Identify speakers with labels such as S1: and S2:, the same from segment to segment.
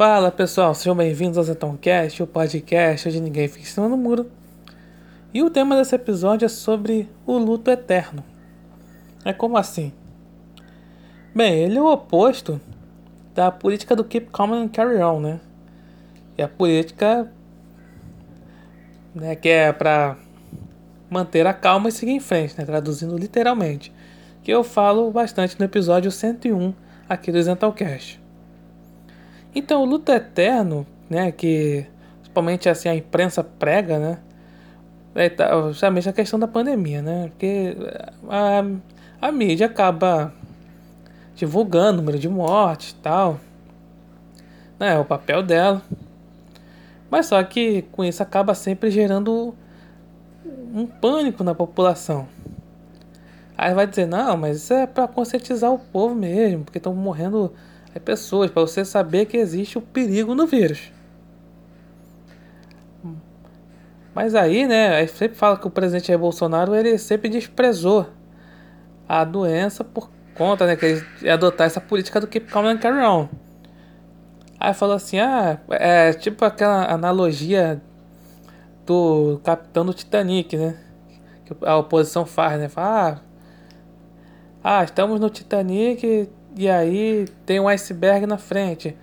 S1: Fala pessoal, sejam bem-vindos ao Zetoncast, o podcast onde ninguém fica em cima do muro. E o tema desse episódio é sobre o luto eterno. É como assim? Bem, ele é o oposto da política do Keep Calm and Carry On, né? E a política né, que é para manter a calma e seguir em frente, né? Traduzindo literalmente. Que eu falo bastante no episódio 101 aqui do Zentalcast. Então, o luto eterno, né, que principalmente assim a imprensa prega, né, é tá, justamente a questão da pandemia, né, porque a, a mídia acaba divulgando o número de mortes e tal, né, é o papel dela, mas só que com isso acaba sempre gerando um pânico na população. Aí vai dizer, não, mas isso é para conscientizar o povo mesmo, porque estão morrendo é pessoas, para você saber que existe o perigo no vírus. Mas aí, né, sempre fala que o presidente Jair Bolsonaro ele sempre desprezou a doença por conta, né, que ele adotar essa política do Keep Calm and Carry On. Aí falou assim, ah, é tipo aquela analogia do capitão do Titanic, né, que a oposição faz, né, fala, ah, ah estamos no Titanic, e aí tem um iceberg na frente.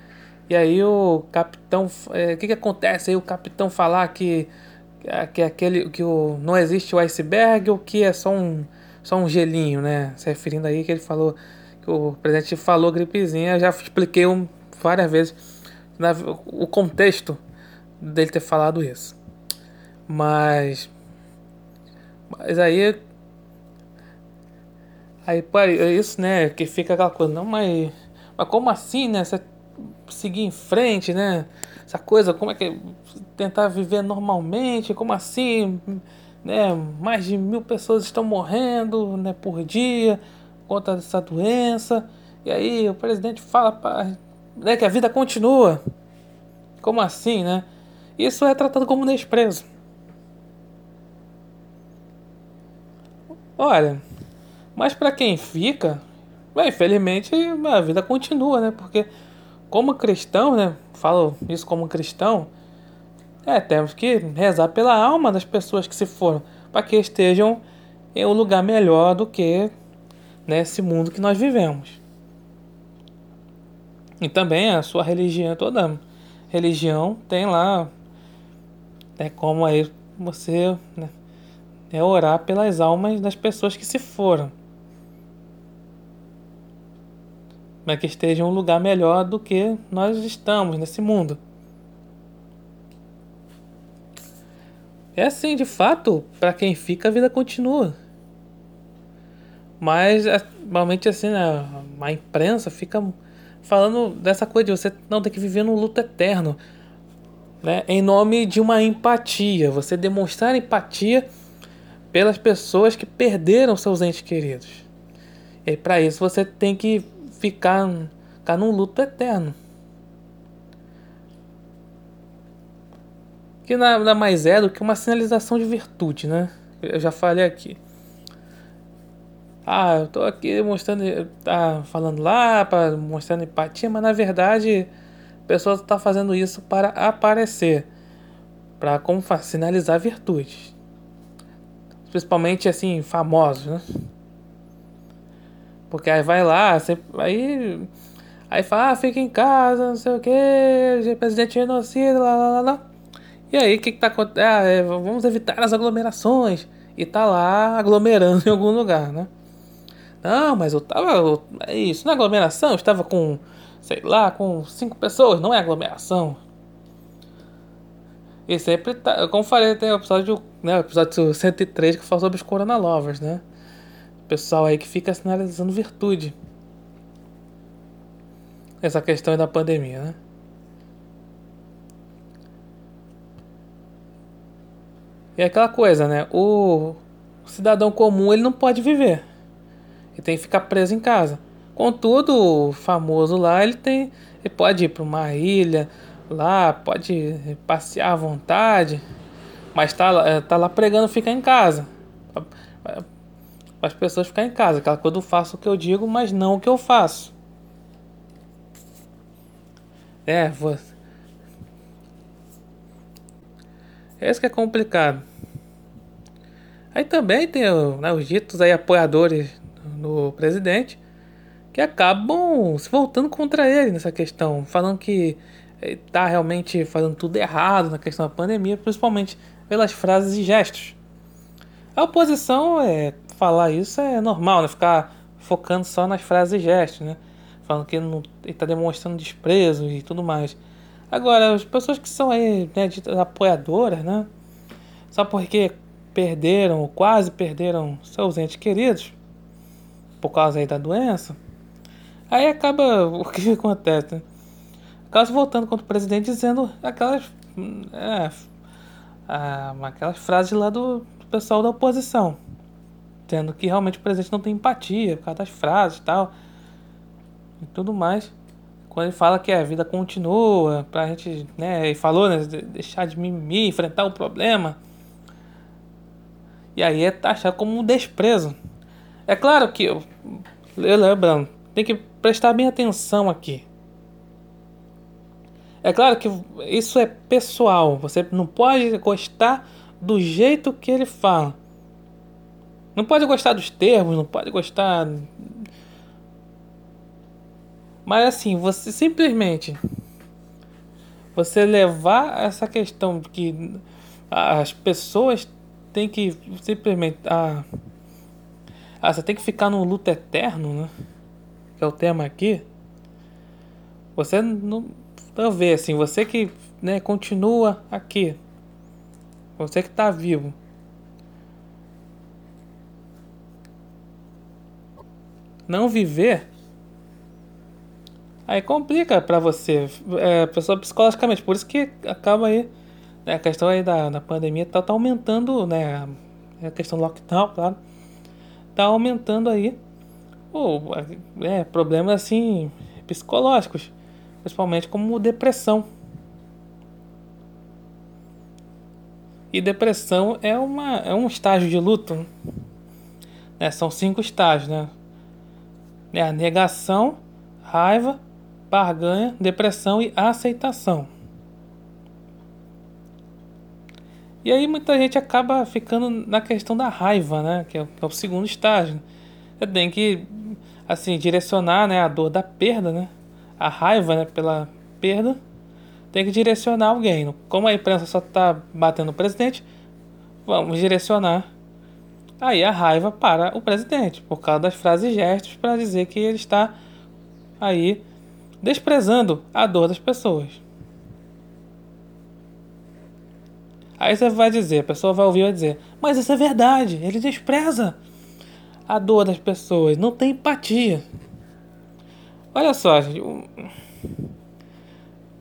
S1: E aí o capitão. É, o que, que acontece aí? O capitão falar que, que, aquele, que o, não existe o iceberg ou que é só um, só um gelinho, né? Se referindo aí que ele falou. Que o presidente falou gripezinha. Já expliquei um, várias vezes na, o contexto dele ter falado isso. Mas. Mas aí Aí, pô, é isso, né? Que fica aquela coisa, não, mas. Mas como assim, né? Você seguir em frente, né? Essa coisa, como é que. Tentar viver normalmente, como assim? Né? Mais de mil pessoas estão morrendo né, por dia contra essa doença. E aí o presidente fala pra, né, que a vida continua. Como assim, né? Isso é tratado como desprezo. Olha, mas para quem fica, bem, infelizmente a vida continua, né? Porque como cristão, né? Falo isso como cristão, é, temos que rezar pela alma das pessoas que se foram, para que estejam em um lugar melhor do que nesse mundo que nós vivemos. E também a sua religião, toda religião tem lá é como aí você né, é orar pelas almas das pessoas que se foram. Para que esteja em um lugar melhor do que nós estamos nesse mundo. É assim, de fato, para quem fica a vida continua. Mas é, normalmente assim, né, a imprensa fica falando dessa coisa de você não ter que viver num luto eterno, né, em nome de uma empatia, você demonstrar empatia pelas pessoas que perderam seus entes queridos. E para isso você tem que ficar, ficar num luto eterno. Que nada mais é do que uma sinalização de virtude, né? Eu já falei aqui. Ah, eu tô aqui mostrando, tá falando lá, para mostrando empatia, mas na verdade a pessoa está fazendo isso para aparecer, para como sinalizar virtudes, principalmente assim famosos, né? Porque aí vai lá, você, aí, aí fala, ah, fica em casa, não sei o que, presidente genocida, lá, lá, lá, lá. E aí, o que, que tá acontecendo? Ah, é, vamos evitar as aglomerações. E tá lá aglomerando em algum lugar, né? Não, mas eu tava. É isso, não é aglomeração, eu estava com, sei lá, com cinco pessoas, não é aglomeração. E sempre tá. Como falei, tem o episódio, né, episódio 103 que fala sobre os Corona Lovers, né? Pessoal aí que fica sinalizando virtude. Essa questão da pandemia, né? E é aquela coisa, né? O cidadão comum ele não pode viver. Ele tem que ficar preso em casa. Contudo, o famoso lá, ele tem. Ele pode ir para uma ilha lá, pode passear à vontade, mas tá, tá lá pregando ficar em casa para as pessoas ficarem em casa. Aquela coisa eu faço o que eu digo, mas não o que eu faço. É, você. Esse que é complicado. Aí também tem né, os ditos aí apoiadores do presidente que acabam se voltando contra ele nessa questão, falando que está realmente fazendo tudo errado na questão da pandemia, principalmente pelas frases e gestos. A oposição é falar isso é normal, né? Ficar focando só nas frases e gestos, né? Falando que ele está demonstrando desprezo e tudo mais. Agora, as pessoas que são aí, né, apoiadoras, né? Só porque perderam, ou quase perderam seus entes queridos, por causa aí da doença, aí acaba o que acontece, né? Acaba voltando contra o presidente dizendo aquelas, é, aquelas frases lá do, do pessoal da oposição, tendo que realmente o presidente não tem empatia por causa das frases e tal, e tudo mais quando ele fala que a vida continua, pra gente, né, ele falou, né, deixar de mimimi, enfrentar o problema. E aí é taxado como um desprezo. É claro que, eu, lembrando, tem que prestar bem atenção aqui. É claro que isso é pessoal, você não pode gostar do jeito que ele fala. Não pode gostar dos termos, não pode gostar mas assim, você simplesmente você levar essa questão que as pessoas têm que simplesmente ah, ah, você tem que ficar no luto eterno, né? Que é o tema aqui. Você não vê assim, você que né, continua aqui. Você que está vivo. Não viver Aí complica para você, é, pessoa psicologicamente. Por isso que acaba aí, né, a questão aí da, da pandemia tá, tá aumentando, né? A questão do lockdown, claro. Tá aumentando aí oh, é, problemas assim psicológicos, principalmente como depressão. E depressão é, uma, é um estágio de luto. Né? São cinco estágios, né? É a negação, raiva, barganha, depressão e aceitação. E aí muita gente acaba ficando na questão da raiva, né? Que é, o, que é o segundo estágio. Você tem que assim direcionar, né, a dor da perda, né? A raiva, né, pela perda, tem que direcionar alguém. Como a imprensa só está batendo o presidente, vamos direcionar aí a raiva para o presidente, por causa das frases e gestos para dizer que ele está aí desprezando a dor das pessoas. Aí você vai dizer, a pessoa vai ouvir e vai dizer, mas isso é verdade, ele despreza a dor das pessoas, não tem empatia. Olha só, gente,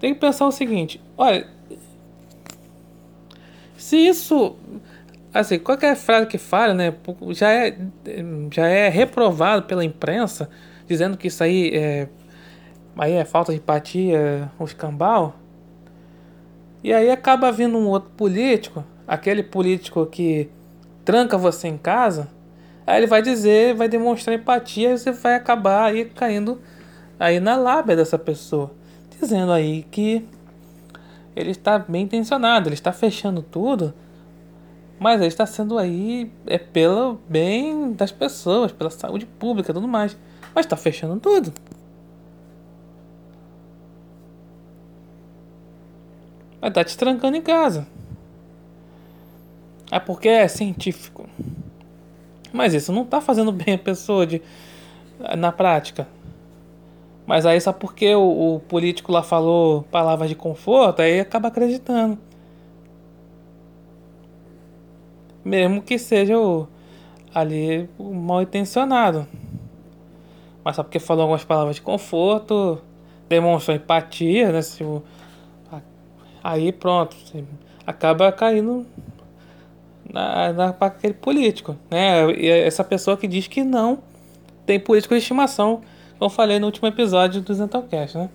S1: tem que pensar o seguinte, olha, se isso, assim, qualquer frase que fale, né, já é, já é reprovado pela imprensa, dizendo que isso aí é aí é falta de empatia, um escambau. E aí acaba vindo um outro político, aquele político que tranca você em casa, aí ele vai dizer, vai demonstrar empatia e você vai acabar aí caindo aí na lábia dessa pessoa, dizendo aí que ele está bem intencionado, ele está fechando tudo, mas ele está sendo aí é pelo bem das pessoas, pela saúde pública, tudo mais, mas está fechando tudo. Estar tá te trancando em casa. É porque é científico. Mas isso não está fazendo bem a pessoa de, na prática. Mas aí só porque o, o, político lá falou palavras de conforto, aí acaba acreditando. Mesmo que seja o, ali o mal intencionado. Mas só porque falou algumas palavras de conforto, demonstrou empatia, né? Se o, Aí pronto, acaba caindo na, na, para aquele político, né? E essa pessoa que diz que não tem político de estimação, como eu falei no último episódio do Zentalcast, né?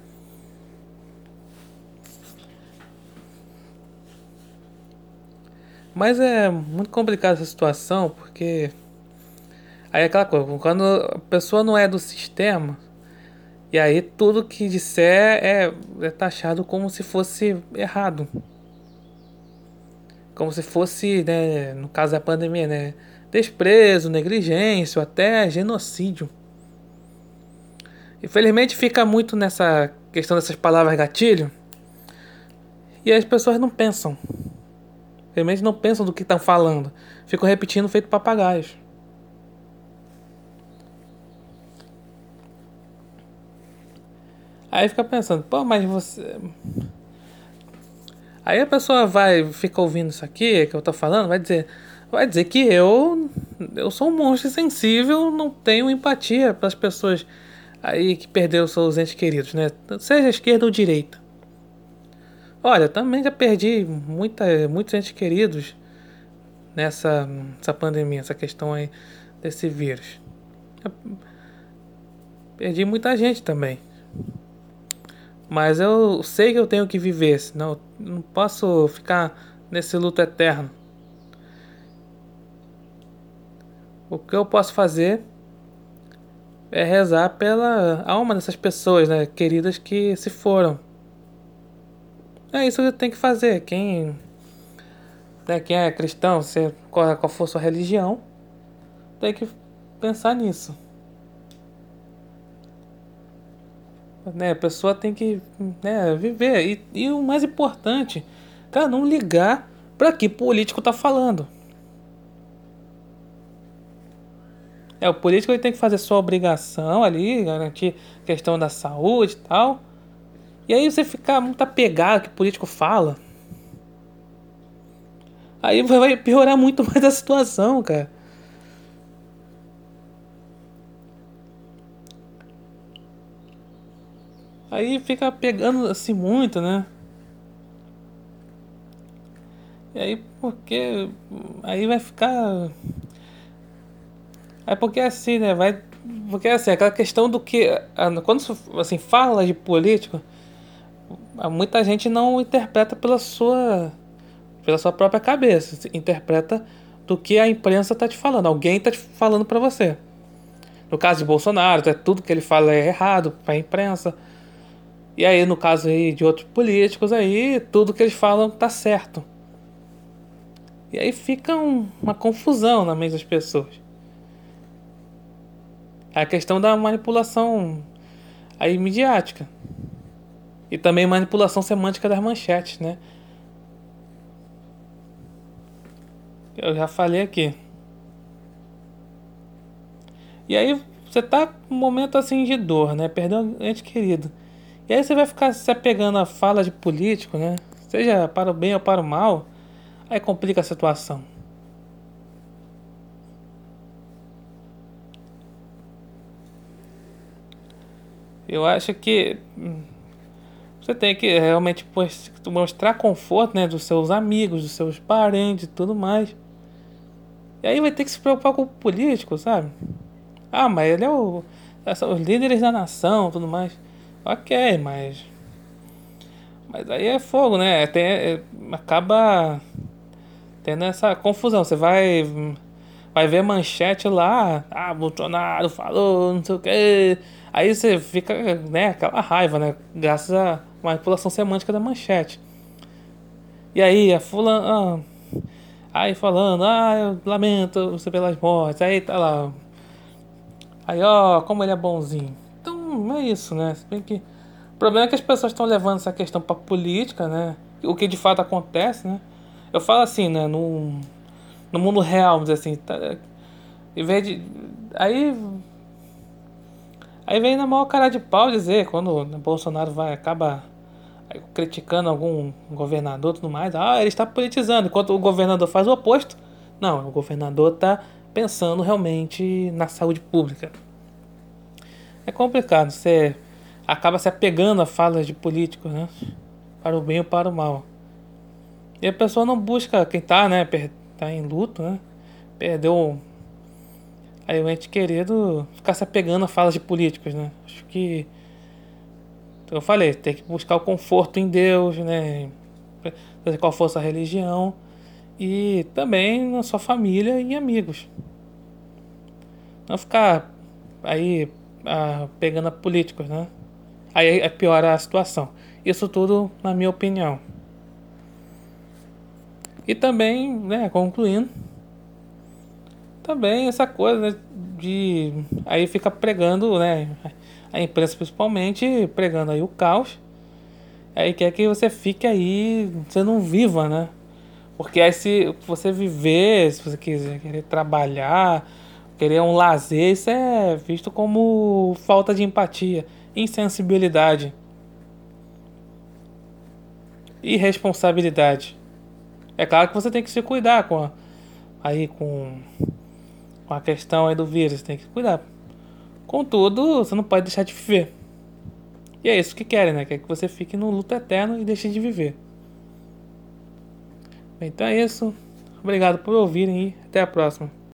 S1: Mas é muito complicada essa situação, porque aí é aquela coisa, quando a pessoa não é do sistema E aí tudo que disser é, é taxado como se fosse errado. Como se fosse, né, no caso da pandemia, né, desprezo, negligência, até genocídio. Infelizmente fica muito nessa questão dessas palavras gatilho. E as pessoas não pensam. Realmente não pensam do que estão falando. Ficam repetindo feito papagaios. Aí fica pensando, pô, mas você. Aí a pessoa vai, fica ouvindo isso aqui que eu tô falando, vai dizer, vai dizer que eu eu sou um monstro sensível, não tenho empatia para as pessoas aí que perderam seus entes queridos, né? Seja esquerda ou direita. Olha, também já perdi muita, muitos entes queridos nessa, nessa pandemia, essa questão aí desse vírus. Eu perdi muita gente também. Mas eu sei que eu tenho que viver, senão não posso ficar nesse luto eterno. O que eu posso fazer é rezar pela alma dessas pessoas, né, queridas que se foram. É isso que tem que fazer. Quem, né, quem é cristão, se, qual, qual for sua religião, tem que pensar nisso. Né, a pessoa tem que né, viver. E, e o mais importante, cara, não ligar para que político tá falando. É, o político ele tem que fazer sua obrigação ali, garantir questão da saúde e tal. E aí você fica muito apegado que o político fala. Aí vai piorar muito mais a situação, cara. Aí fica pegando assim muito, né? E aí porque. Aí vai ficar. É porque assim, né? Vai. Porque assim, aquela questão do que. Quando assim, fala de político muita gente não interpreta pela sua pela sua própria cabeça, interpreta do que a imprensa está te falando, alguém está te falando para você. No caso de Bolsonaro, é tudo que ele fala é errado para a imprensa. E aí no caso aí de outros políticos aí, tudo que eles falam tá certo. E aí fica um, uma confusão na mente das pessoas. É a questão da manipulação aí midiática. E também manipulação semântica das manchetes, né? Eu já falei aqui. E aí você tá num momento assim de dor, né? Perdeu um ente querido. E aí você vai ficar se apegando a fala de político, né? Seja para o bem ou para o mal, aí complica a situação. Eu acho que hum, você tem que realmente mostrar conforto né, dos seus amigos, dos seus parentes e tudo mais. E aí vai ter que se preocupar com o político, sabe? Ah, mas ele é o. Os líderes da nação tudo mais. Ok, mas. Mas aí é fogo, né? Tem, é, acaba tendo essa confusão. Você vai. Vai ver manchete lá. Ah, Bolsonaro falou, não sei o que. Aí você fica, né, aquela raiva, né? Graças a manipulação semântica da manchete. E aí, a fulano. Ah, aí falando, ah, eu lamento você pelas mortes. Aí tá lá. Aí, ó, como ele é bonzinho. Então, é isso, né? Se bem que. O problema é que as pessoas estão levando essa questão pra política, né? O que de fato acontece, né? Eu falo assim, né? No, no mundo real, vamos dizer assim. Tá, em vez de. Aí Aí vem na maior cara de pau dizer, quando o Bolsonaro vai, acaba criticando algum governador e tudo mais, ah, ele está politizando, enquanto o governador faz o oposto. Não, o governador está pensando realmente na saúde pública. É complicado, você acaba se apegando a falas de políticos, né? Para o bem ou para o mal. E a pessoa não busca quem está, né? Tá em luto, né? Perdeu aí o ente querido ficar se apegando a falas de políticos, né? Acho que eu falei, tem que buscar o conforto em Deus, né? Qual for a religião. E também na sua família e amigos. Não ficar aí ah, pegando a políticos, né? aí piora a situação. Isso tudo na minha opinião. E também, né, concluindo, também essa coisa de aí fica pregando, né, a imprensa principalmente pregando aí o caos. Aí quer que você fique aí, você não viva, né? Porque aí se você viver, se você quiser querer trabalhar, querer um lazer, isso é visto como falta de empatia, insensibilidade. Irresponsabilidade. É claro que você tem que se cuidar com a, aí com, com a questão aí do vírus, tem que cuidar. Contudo, você não pode deixar de viver. E é isso que querem, né? Quer que você fique no luto eterno e deixe de viver. Então é isso. Obrigado por ouvirem e até a próxima.